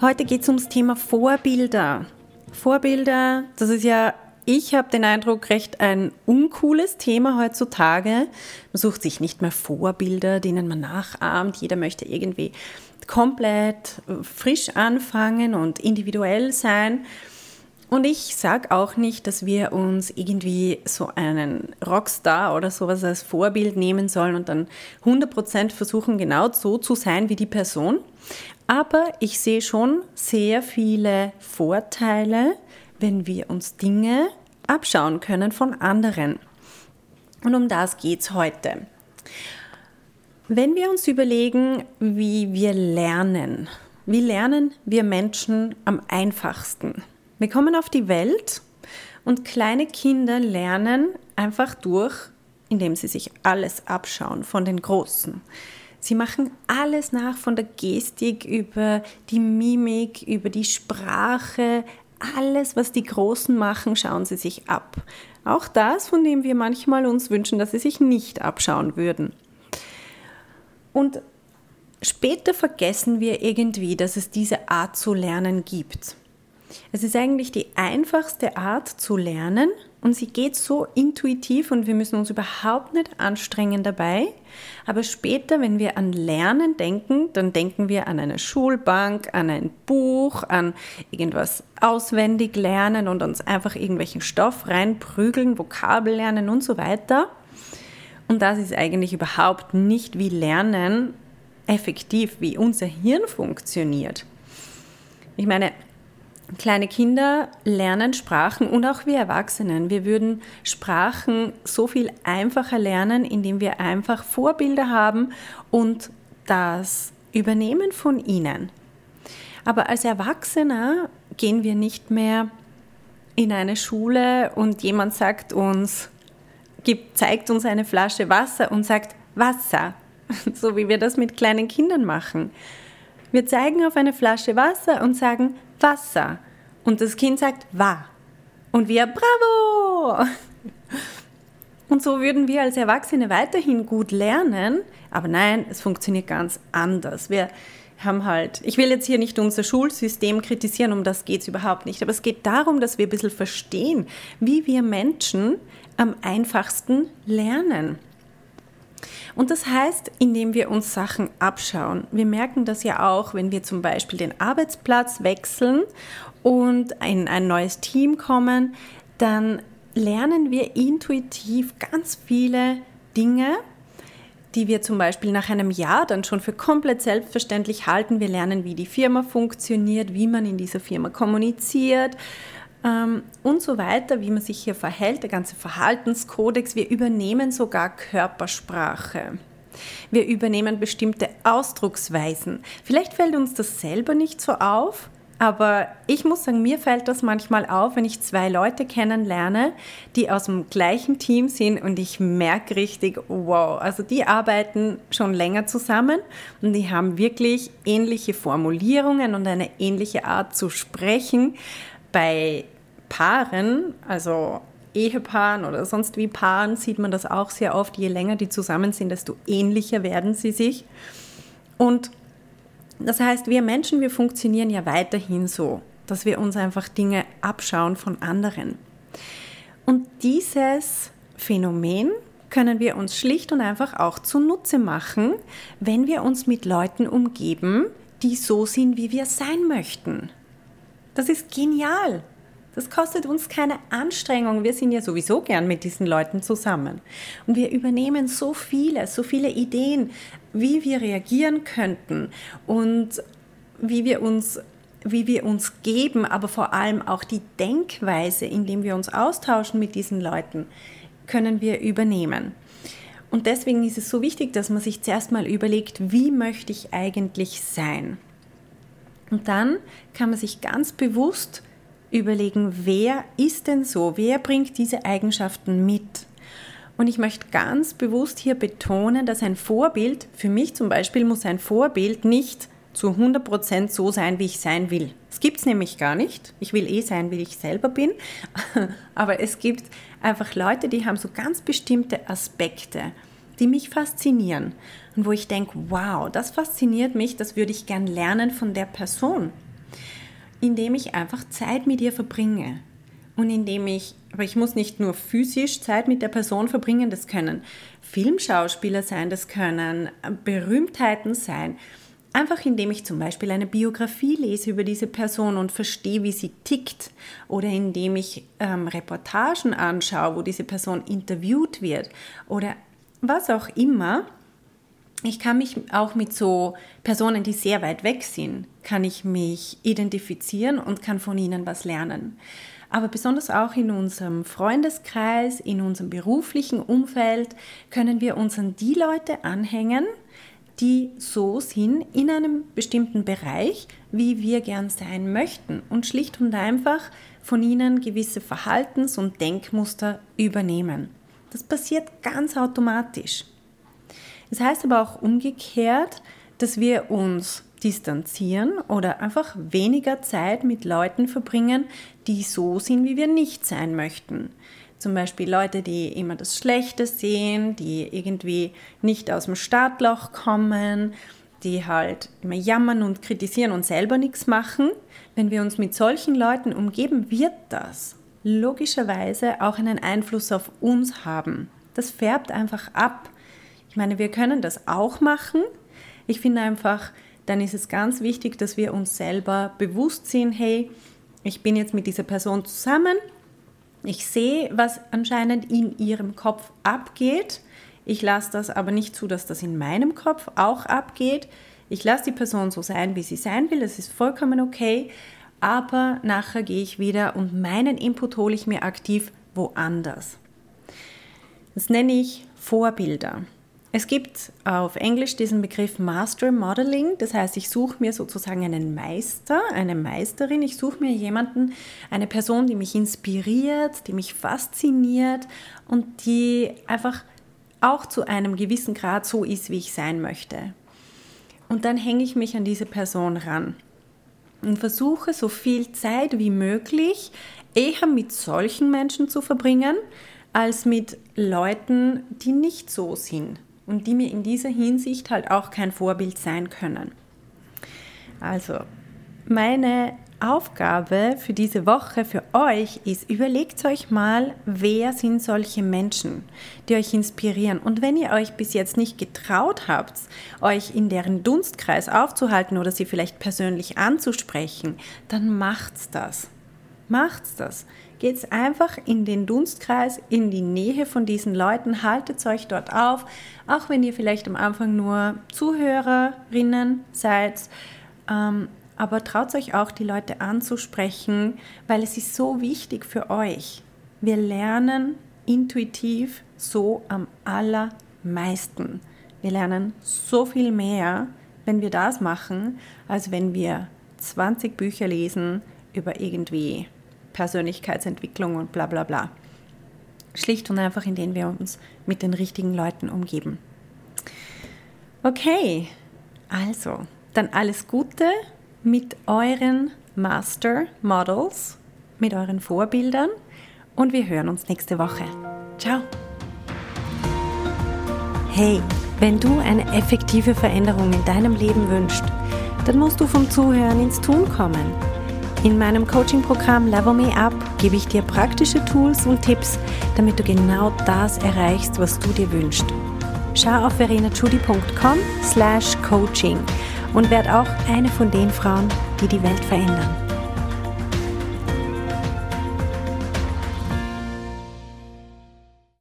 Heute geht es ums Thema Vorbilder. Vorbilder, das ist ja, ich habe den Eindruck, recht ein uncooles Thema heutzutage. Man sucht sich nicht mehr Vorbilder, denen man nachahmt. Jeder möchte irgendwie komplett frisch anfangen und individuell sein. Und ich sage auch nicht, dass wir uns irgendwie so einen Rockstar oder sowas als Vorbild nehmen sollen und dann 100% versuchen, genau so zu sein wie die Person. Aber ich sehe schon sehr viele Vorteile, wenn wir uns Dinge abschauen können von anderen. Und um das geht es heute. Wenn wir uns überlegen, wie wir lernen, wie lernen wir Menschen am einfachsten? Wir kommen auf die Welt und kleine Kinder lernen einfach durch, indem sie sich alles abschauen von den Großen. Sie machen alles nach von der Gestik über die Mimik, über die Sprache, alles, was die Großen machen, schauen sie sich ab. Auch das, von dem wir manchmal uns wünschen, dass sie sich nicht abschauen würden. Und später vergessen wir irgendwie, dass es diese Art zu lernen gibt. Es ist eigentlich die einfachste Art zu lernen und sie geht so intuitiv und wir müssen uns überhaupt nicht anstrengen dabei. Aber später, wenn wir an Lernen denken, dann denken wir an eine Schulbank, an ein Buch, an irgendwas auswendig lernen und uns einfach irgendwelchen Stoff reinprügeln, Vokabel lernen und so weiter. Und das ist eigentlich überhaupt nicht wie Lernen effektiv, wie unser Hirn funktioniert. Ich meine, Kleine Kinder lernen Sprachen und auch wir Erwachsenen. Wir würden Sprachen so viel einfacher lernen, indem wir einfach Vorbilder haben und das übernehmen von ihnen. Aber als Erwachsener gehen wir nicht mehr in eine Schule und jemand sagt uns, gibt, zeigt uns eine Flasche Wasser und sagt Wasser, so wie wir das mit kleinen Kindern machen. Wir zeigen auf eine Flasche Wasser und sagen Wasser. Und das Kind sagt Wa. Und wir Bravo. Und so würden wir als Erwachsene weiterhin gut lernen, aber nein, es funktioniert ganz anders. Wir haben halt, ich will jetzt hier nicht unser Schulsystem kritisieren, um das geht es überhaupt nicht, aber es geht darum, dass wir ein bisschen verstehen, wie wir Menschen am einfachsten lernen. Und das heißt, indem wir uns Sachen abschauen. Wir merken das ja auch, wenn wir zum Beispiel den Arbeitsplatz wechseln und in ein neues Team kommen, dann lernen wir intuitiv ganz viele Dinge, die wir zum Beispiel nach einem Jahr dann schon für komplett selbstverständlich halten. Wir lernen, wie die Firma funktioniert, wie man in dieser Firma kommuniziert ähm, und so weiter, wie man sich hier verhält, der ganze Verhaltenskodex. Wir übernehmen sogar Körpersprache. Wir übernehmen bestimmte Ausdrucksweisen. Vielleicht fällt uns das selber nicht so auf, aber ich muss sagen, mir fällt das manchmal auf, wenn ich zwei Leute kennenlerne, die aus dem gleichen Team sind und ich merke richtig, wow, also die arbeiten schon länger zusammen und die haben wirklich ähnliche Formulierungen und eine ähnliche Art zu sprechen. Bei Paaren, also Ehepaaren oder sonst wie Paaren, sieht man das auch sehr oft. Je länger die zusammen sind, desto ähnlicher werden sie sich. Und das heißt, wir Menschen, wir funktionieren ja weiterhin so, dass wir uns einfach Dinge abschauen von anderen. Und dieses Phänomen können wir uns schlicht und einfach auch zunutze machen, wenn wir uns mit Leuten umgeben, die so sind, wie wir sein möchten. Das ist genial. Das kostet uns keine Anstrengung. Wir sind ja sowieso gern mit diesen Leuten zusammen. Und wir übernehmen so viele, so viele Ideen, wie wir reagieren könnten und wie wir uns wie wir uns geben, aber vor allem auch die Denkweise, indem wir uns austauschen mit diesen Leuten, können wir übernehmen. Und deswegen ist es so wichtig, dass man sich zuerst mal überlegt, wie möchte ich eigentlich sein? Und dann kann man sich ganz bewusst überlegen, wer ist denn so? Wer bringt diese Eigenschaften mit? Und ich möchte ganz bewusst hier betonen, dass ein Vorbild, für mich zum Beispiel, muss ein Vorbild nicht zu 100% so sein, wie ich sein will. Es gibt es nämlich gar nicht. Ich will eh sein, wie ich selber bin. Aber es gibt einfach Leute, die haben so ganz bestimmte Aspekte, die mich faszinieren. Und wo ich denke, wow, das fasziniert mich, das würde ich gern lernen von der Person. Indem ich einfach Zeit mit ihr verbringe und indem ich, aber ich muss nicht nur physisch Zeit mit der Person verbringen, das können Filmschauspieler sein, das können Berühmtheiten sein. Einfach indem ich zum Beispiel eine Biografie lese über diese Person und verstehe, wie sie tickt. Oder indem ich ähm, Reportagen anschaue, wo diese Person interviewt wird. Oder was auch immer. Ich kann mich auch mit so Personen, die sehr weit weg sind, kann ich mich identifizieren und kann von ihnen was lernen aber besonders auch in unserem Freundeskreis, in unserem beruflichen Umfeld können wir uns an die Leute anhängen, die so sind in einem bestimmten Bereich, wie wir gern sein möchten und schlicht und einfach von ihnen gewisse Verhaltens- und Denkmuster übernehmen. Das passiert ganz automatisch. Das heißt aber auch umgekehrt, dass wir uns distanzieren oder einfach weniger Zeit mit Leuten verbringen, die so sind, wie wir nicht sein möchten. Zum Beispiel Leute, die immer das Schlechte sehen, die irgendwie nicht aus dem Startloch kommen, die halt immer jammern und kritisieren und selber nichts machen. Wenn wir uns mit solchen Leuten umgeben, wird das logischerweise auch einen Einfluss auf uns haben. Das färbt einfach ab. Ich meine, wir können das auch machen. Ich finde einfach, dann ist es ganz wichtig, dass wir uns selber bewusst sind, hey, ich bin jetzt mit dieser Person zusammen, ich sehe, was anscheinend in ihrem Kopf abgeht, ich lasse das aber nicht zu, dass das in meinem Kopf auch abgeht. Ich lasse die Person so sein, wie sie sein will, das ist vollkommen okay, aber nachher gehe ich wieder und meinen Input hole ich mir aktiv woanders. Das nenne ich Vorbilder. Es gibt auf Englisch diesen Begriff Master Modeling, das heißt, ich suche mir sozusagen einen Meister, eine Meisterin, ich suche mir jemanden, eine Person, die mich inspiriert, die mich fasziniert und die einfach auch zu einem gewissen Grad so ist, wie ich sein möchte. Und dann hänge ich mich an diese Person ran und versuche so viel Zeit wie möglich eher mit solchen Menschen zu verbringen, als mit Leuten, die nicht so sind und die mir in dieser Hinsicht halt auch kein Vorbild sein können. Also, meine Aufgabe für diese Woche für euch ist, überlegt euch mal, wer sind solche Menschen, die euch inspirieren. Und wenn ihr euch bis jetzt nicht getraut habt, euch in deren Dunstkreis aufzuhalten oder sie vielleicht persönlich anzusprechen, dann macht's das. Macht's das. Geht's einfach in den Dunstkreis, in die Nähe von diesen Leuten, haltet euch dort auf, auch wenn ihr vielleicht am Anfang nur Zuhörerinnen seid. Ähm, aber traut euch auch, die Leute anzusprechen, weil es ist so wichtig für euch. Wir lernen intuitiv so am allermeisten. Wir lernen so viel mehr, wenn wir das machen, als wenn wir 20 Bücher lesen über irgendwie Persönlichkeitsentwicklung und bla bla bla. Schlicht und einfach, indem wir uns mit den richtigen Leuten umgeben. Okay, also, dann alles Gute mit euren Master Models, mit euren Vorbildern und wir hören uns nächste Woche. Ciao! Hey, wenn du eine effektive Veränderung in deinem Leben wünschst, dann musst du vom Zuhören ins Tun kommen. In meinem Coaching-Programm Level Me Up gebe ich dir praktische Tools und Tipps, damit du genau das erreichst, was du dir wünschst. Schau auf verenachudi.com slash coaching und werd auch eine von den Frauen, die die Welt verändern.